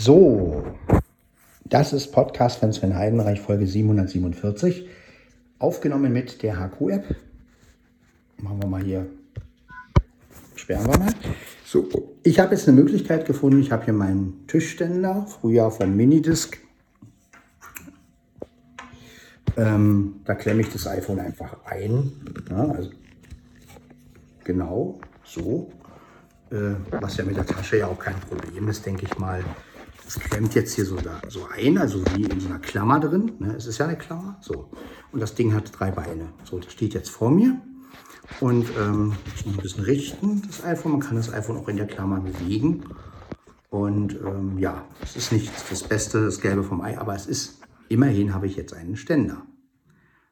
So, das ist Podcast von Sven Heidenreich, Folge 747. Aufgenommen mit der HQ-App. Machen wir mal hier, sperren wir mal. So, ich habe jetzt eine Möglichkeit gefunden. Ich habe hier meinen Tischständer, früher vom Minidisc. Ähm, da klemme ich das iPhone einfach ein. Ja, also genau so. Äh, was ja mit der Tasche ja auch kein Problem ist, denke ich mal. Es klemmt jetzt hier so, da, so ein, also wie in so einer Klammer drin. Ne? Es ist ja eine Klammer. So. Und das Ding hat drei Beine. So, das steht jetzt vor mir. Und ähm, ich muss ein bisschen richten, das iPhone. Man kann das iPhone auch in der Klammer bewegen. Und ähm, ja, es ist nicht das Beste, das Gelbe vom Ei, aber es ist, immerhin habe ich jetzt einen Ständer.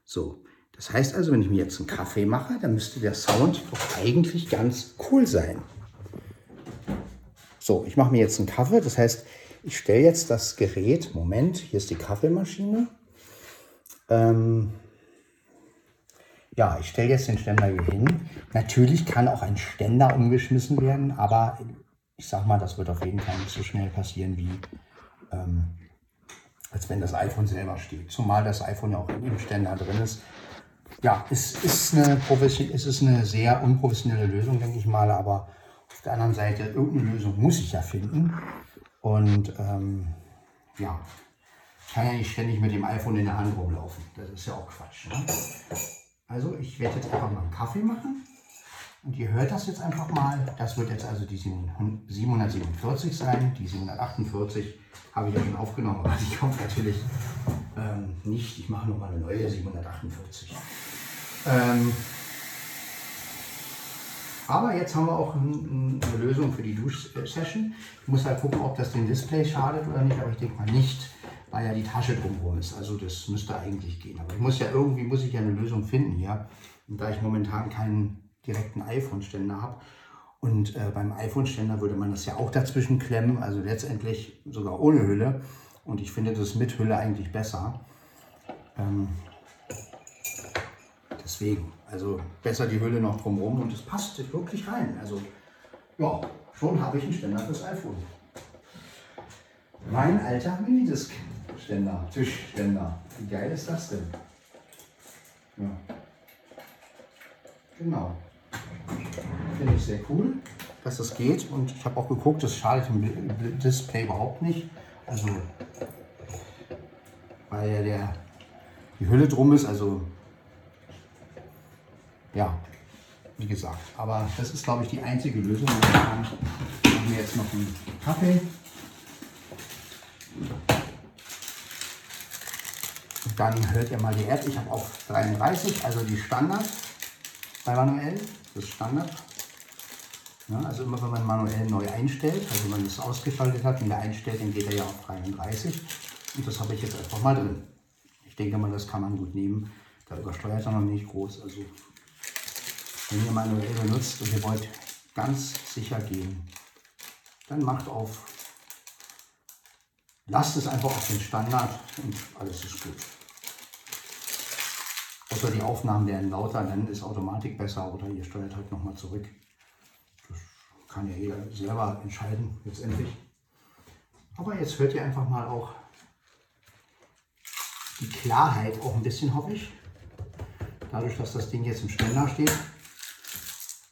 So, das heißt also, wenn ich mir jetzt einen Kaffee mache, dann müsste der Sound doch eigentlich ganz cool sein. So, ich mache mir jetzt einen Kaffee, das heißt, ich stelle jetzt das Gerät, Moment, hier ist die Kaffeemaschine. Ähm, ja, ich stelle jetzt den Ständer hier hin. Natürlich kann auch ein Ständer umgeschmissen werden, aber ich sag mal, das wird auf jeden Fall nicht so schnell passieren, wie ähm, als wenn das iPhone selber steht. Zumal das iPhone ja auch im Ständer drin ist. Ja, es ist eine, es ist eine sehr unprofessionelle Lösung, denke ich mal, aber auf der anderen Seite, irgendeine Lösung muss ich ja finden. Und ähm, ja, ich kann ja nicht ständig mit dem iPhone in der Hand rumlaufen. Das ist ja auch Quatsch. Ne? Also ich werde jetzt einfach mal einen Kaffee machen. Und ihr hört das jetzt einfach mal. Das wird jetzt also die 747 sein. Die 748 habe ich ja schon aufgenommen, aber die kommt natürlich ähm, nicht. Ich mache nochmal eine neue 748. Ähm, aber jetzt haben wir auch ein, eine Lösung für die Duschsession. Ich muss halt gucken, ob das dem Display schadet oder nicht, aber ich denke mal nicht, weil ja die Tasche drumherum ist. Also das müsste eigentlich gehen. Aber ich muss ja irgendwie muss ich ja eine Lösung finden hier. Und da ich momentan keinen direkten iPhone-Ständer habe, und äh, beim iPhone-Ständer würde man das ja auch dazwischen klemmen, also letztendlich sogar ohne Hülle. Und ich finde das mit Hülle eigentlich besser. Ähm, deswegen. Also besser die Hülle noch drumherum und es passt wirklich rein. Also ja, schon habe ich einen Ständer fürs iPhone. Mein alter Minidisc-Ständer, Tischständer. Wie geil ist das denn? Ja. Genau. Finde ich sehr cool, dass das geht. Und ich habe auch geguckt, das schadet dem Display überhaupt nicht. Also, weil ja der, die Hülle drum ist, also ja, wie gesagt. Aber das ist, glaube ich, die einzige Lösung. Haben wir jetzt noch einen Kaffee. Dann hört ihr mal die App. Ich habe auf 33, also die Standard bei manuell. Das Standard. Ja, also immer wenn man manuell neu einstellt, also wenn man das ausgeschaltet hat und der einstellt, dann geht er ja auf 33. Und das habe ich jetzt einfach mal drin. Ich denke mal, das kann man gut nehmen. Da übersteuert er noch nicht groß. Also wenn ihr manuell benutzt und ihr wollt ganz sicher gehen, dann macht auf, lasst es einfach auf den Standard und alles ist gut. Außer die Aufnahmen werden lauter, dann ist Automatik besser oder ihr steuert halt nochmal zurück. Das kann ja jeder selber entscheiden letztendlich. Aber jetzt hört ihr einfach mal auch die Klarheit auch ein bisschen, hoffe ich. Dadurch, dass das Ding jetzt im Ständer steht,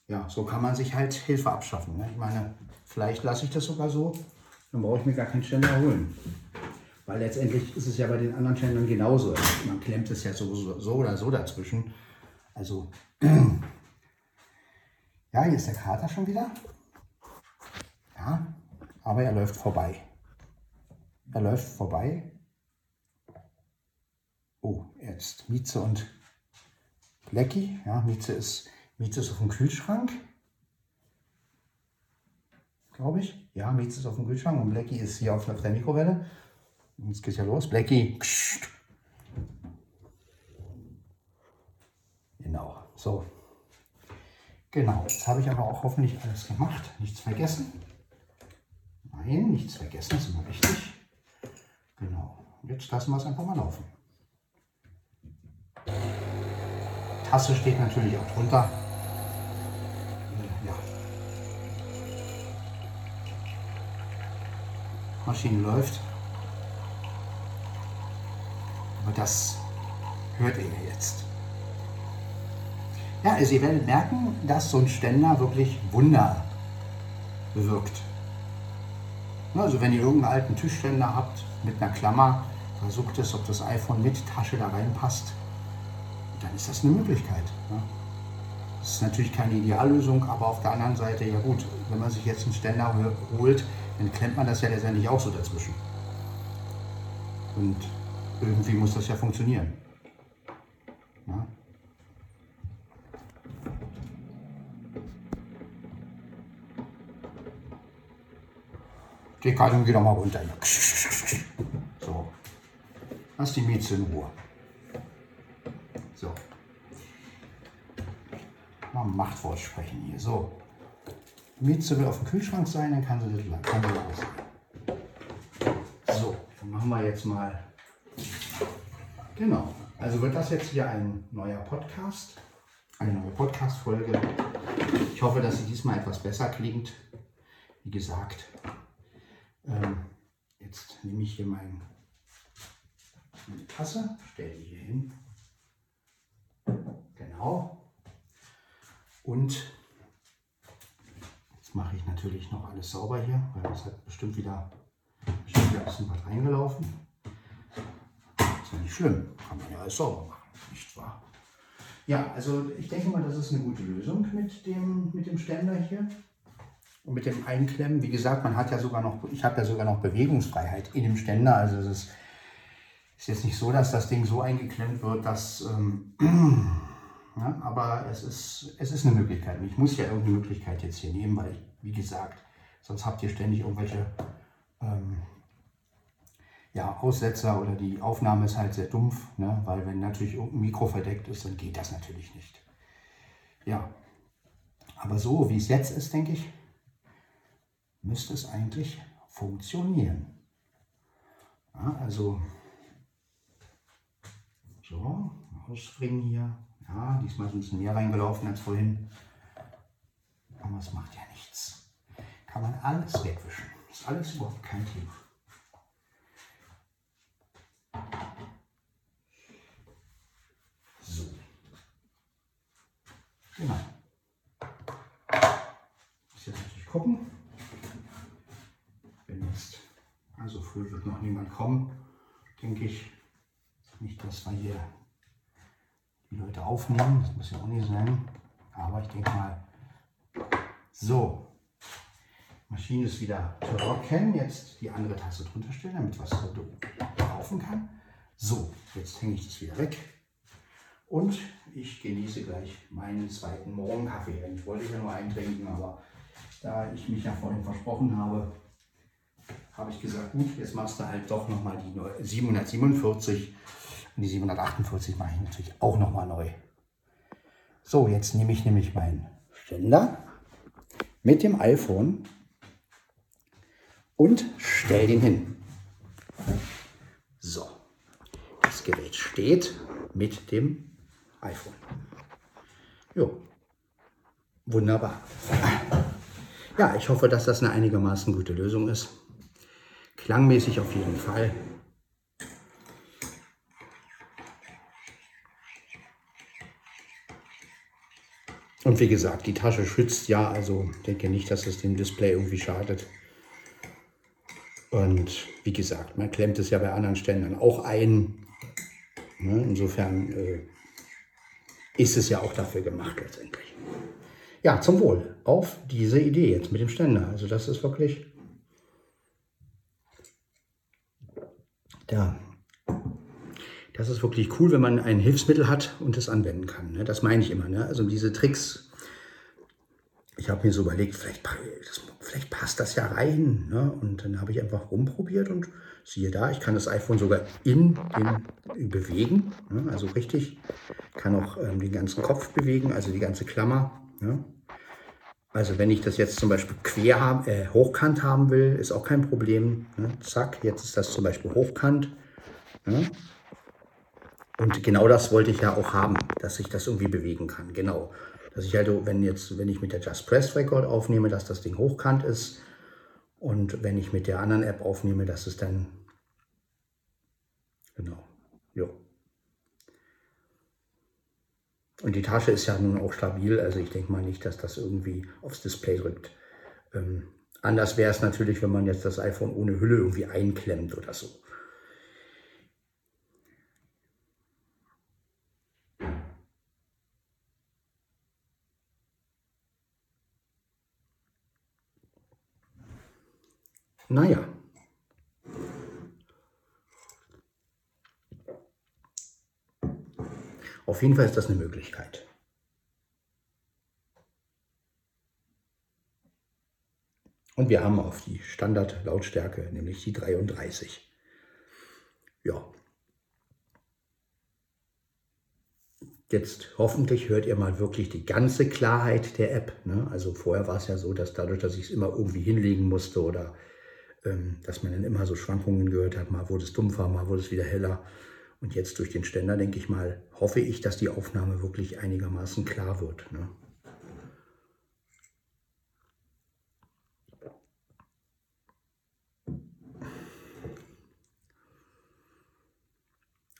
ja, so kann man sich halt Hilfe abschaffen. Ne? Ich meine, vielleicht lasse ich das sogar so, dann brauche ich mir gar keinen Ständer holen. Weil letztendlich ist es ja bei den anderen Ständern genauso. Man klemmt es ja so, so oder so dazwischen. Also, ja, hier ist der Kater schon wieder. Ja, aber er läuft vorbei. Er läuft vorbei. Oh, jetzt Mieze und Blackie. Ja, Mieze ist Mieze ist auf dem Kühlschrank. Glaube ich. Ja, Mieze ist auf dem Kühlschrank und Blackie ist hier auf der Mikrowelle. Jetzt geht's ja los. Blackie. Genau. So. Genau. Jetzt habe ich aber auch hoffentlich alles gemacht. Nichts vergessen. Nein, nichts vergessen. Ist immer wichtig. Genau. Jetzt lassen wir es einfach mal laufen. Tasse steht natürlich auch drunter. Maschine läuft. Aber das hört ihr jetzt. Ja, also ihr werdet merken, dass so ein Ständer wirklich Wunder bewirkt. Also wenn ihr irgendeinen alten Tischständer habt mit einer Klammer, versucht es, ob das iPhone mit Tasche da reinpasst. Dann ist das eine Möglichkeit. Das ist natürlich keine Ideallösung, aber auf der anderen Seite, ja gut, wenn man sich jetzt einen Ständer holt, dann klemmt man das ja letztendlich auch so dazwischen. Und irgendwie muss das ja funktionieren. Ja? Die Karte geht doch mal runter. So. Lass die Mieze in Ruhe. So. Mal Machtwort sprechen hier. So. Mieze will auf dem Kühlschrank sein, dann kann sie das. Kann sie so, dann machen wir jetzt mal. Genau. Also wird das jetzt hier ein neuer Podcast, eine neue Podcast-Folge. Ich hoffe, dass sie diesmal etwas besser klingt. Wie gesagt, ähm, jetzt nehme ich hier mein, meine Tasse, stelle die hier hin. Genau. Und jetzt mache ich natürlich noch alles sauber hier, weil das hat bestimmt wieder, bestimmt ein bisschen was reingelaufen. Ist ja nicht schlimm, kann man ja alles sauber machen, nicht wahr? Ja, also ich denke mal, das ist eine gute Lösung mit dem, mit dem Ständer hier. Und mit dem Einklemmen, wie gesagt, man hat ja sogar noch, ich habe ja sogar noch Bewegungsfreiheit in dem Ständer. Also es ist, ist jetzt nicht so, dass das Ding so eingeklemmt wird, dass, ähm, ja, aber es ist, es ist eine Möglichkeit. ich muss ja irgendeine Möglichkeit jetzt hier nehmen, weil, wie gesagt, sonst habt ihr ständig irgendwelche ähm, ja, Aussetzer oder die Aufnahme ist halt sehr dumpf, ne? weil wenn natürlich irgendein Mikro verdeckt ist, dann geht das natürlich nicht. Ja, aber so wie es jetzt ist, denke ich, müsste es eigentlich funktionieren. Ja, also so, ausspringen hier. Ja, diesmal ist ein bisschen mehr reingelaufen als vorhin. Aber es macht ja nichts. Kann man alles wegwischen. Ist alles überhaupt kein Thema. So. Genau. Muss jetzt natürlich gucken. Also früh wird noch niemand kommen, denke ich. Nicht, dass wir hier Leute aufnehmen, das muss ja auch nicht sein. Aber ich denke mal, so, Maschine ist wieder trocken. Jetzt die andere Tasse drunter stellen, damit was laufen kann. So, jetzt hänge ich das wieder weg. Und ich genieße gleich meinen zweiten Morgenkaffee. Ich wollte ja nur eintrinken, aber da ich mich ja vorhin versprochen habe, habe ich gesagt, gut, jetzt machst du halt doch nochmal die 747 und die 748 mache ich natürlich auch nochmal neu. So, jetzt nehme ich nämlich meinen Ständer mit dem iPhone und stelle den hin. So, das Gerät steht mit dem iPhone. Jo, wunderbar. Ja, ich hoffe, dass das eine einigermaßen gute Lösung ist. Klangmäßig auf jeden Fall. Und wie gesagt, die Tasche schützt ja, also denke nicht, dass es dem Display irgendwie schadet. Und wie gesagt, man klemmt es ja bei anderen Ständern auch ein. Ne, insofern äh, ist es ja auch dafür gemacht letztendlich. Ja, zum Wohl auf diese Idee jetzt mit dem Ständer. Also das ist wirklich ja, das ist wirklich cool, wenn man ein Hilfsmittel hat und es anwenden kann. Ne? Das meine ich immer. Ne? Also diese Tricks, ich habe mir so überlegt, vielleicht, vielleicht passt das ja rein. Ne? Und dann habe ich einfach rumprobiert und siehe da, ich kann das iPhone sogar in den bewegen. Also richtig, kann auch ähm, den ganzen Kopf bewegen, also die ganze Klammer. Also wenn ich das jetzt zum Beispiel quer haben, äh, hochkant haben will, ist auch kein Problem. Zack, jetzt ist das zum Beispiel hochkant. Und genau das wollte ich ja auch haben, dass ich das irgendwie bewegen kann. Genau. Dass ich halt, wenn jetzt, wenn ich mit der Just Press Record aufnehme, dass das Ding hochkant ist Und wenn ich mit der anderen App aufnehme, dass es dann, genau, ja. Und die Tasche ist ja nun auch stabil, also ich denke mal nicht, dass das irgendwie aufs Display drückt. Ähm, anders wäre es natürlich, wenn man jetzt das iPhone ohne Hülle irgendwie einklemmt oder so. Naja. Auf jeden Fall ist das eine Möglichkeit. Und wir haben auf die Standardlautstärke, nämlich die 33. Ja. Jetzt hoffentlich hört ihr mal wirklich die ganze Klarheit der App. Ne? Also vorher war es ja so, dass dadurch, dass ich es immer irgendwie hinlegen musste oder dass man dann immer so Schwankungen gehört hat, mal wurde es dumpfer, mal wurde es wieder heller. Und jetzt durch den Ständer, denke ich mal, hoffe ich, dass die Aufnahme wirklich einigermaßen klar wird. Ne?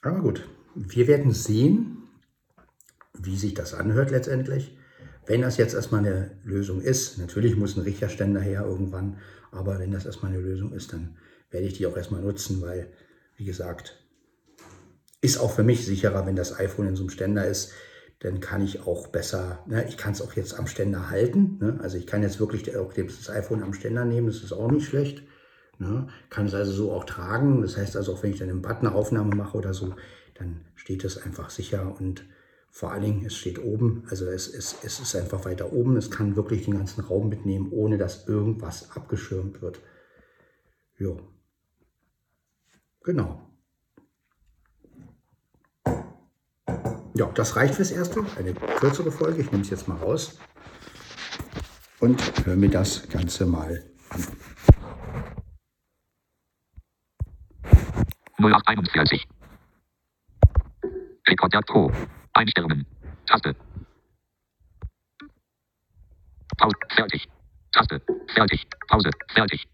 Aber gut, wir werden sehen, wie sich das anhört letztendlich. Wenn das jetzt erstmal eine Lösung ist, natürlich muss ein Richtterständer her irgendwann, aber wenn das erstmal eine Lösung ist, dann werde ich die auch erstmal nutzen, weil, wie gesagt, ist auch für mich sicherer, wenn das iPhone in so einem Ständer ist, dann kann ich auch besser, ne, ich kann es auch jetzt am Ständer halten. Ne, also ich kann jetzt wirklich auch das iPhone am Ständer nehmen, das ist auch nicht schlecht. Ne, kann es also so auch tragen. Das heißt also, auch wenn ich dann einen Button Aufnahme mache oder so, dann steht es einfach sicher und vor allen Dingen, es steht oben, also es, es, es ist einfach weiter oben. Es kann wirklich den ganzen Raum mitnehmen, ohne dass irgendwas abgeschirmt wird. Jo. Genau. Ja, das reicht fürs Erste. Eine kürzere Folge. Ich nehme es jetzt mal raus und höre mir das Ganze mal an. 0841. Rekorder Pro. Einstellungen. Taste. Pause. Fertig. Taste. Fertig. Pause. Fertig.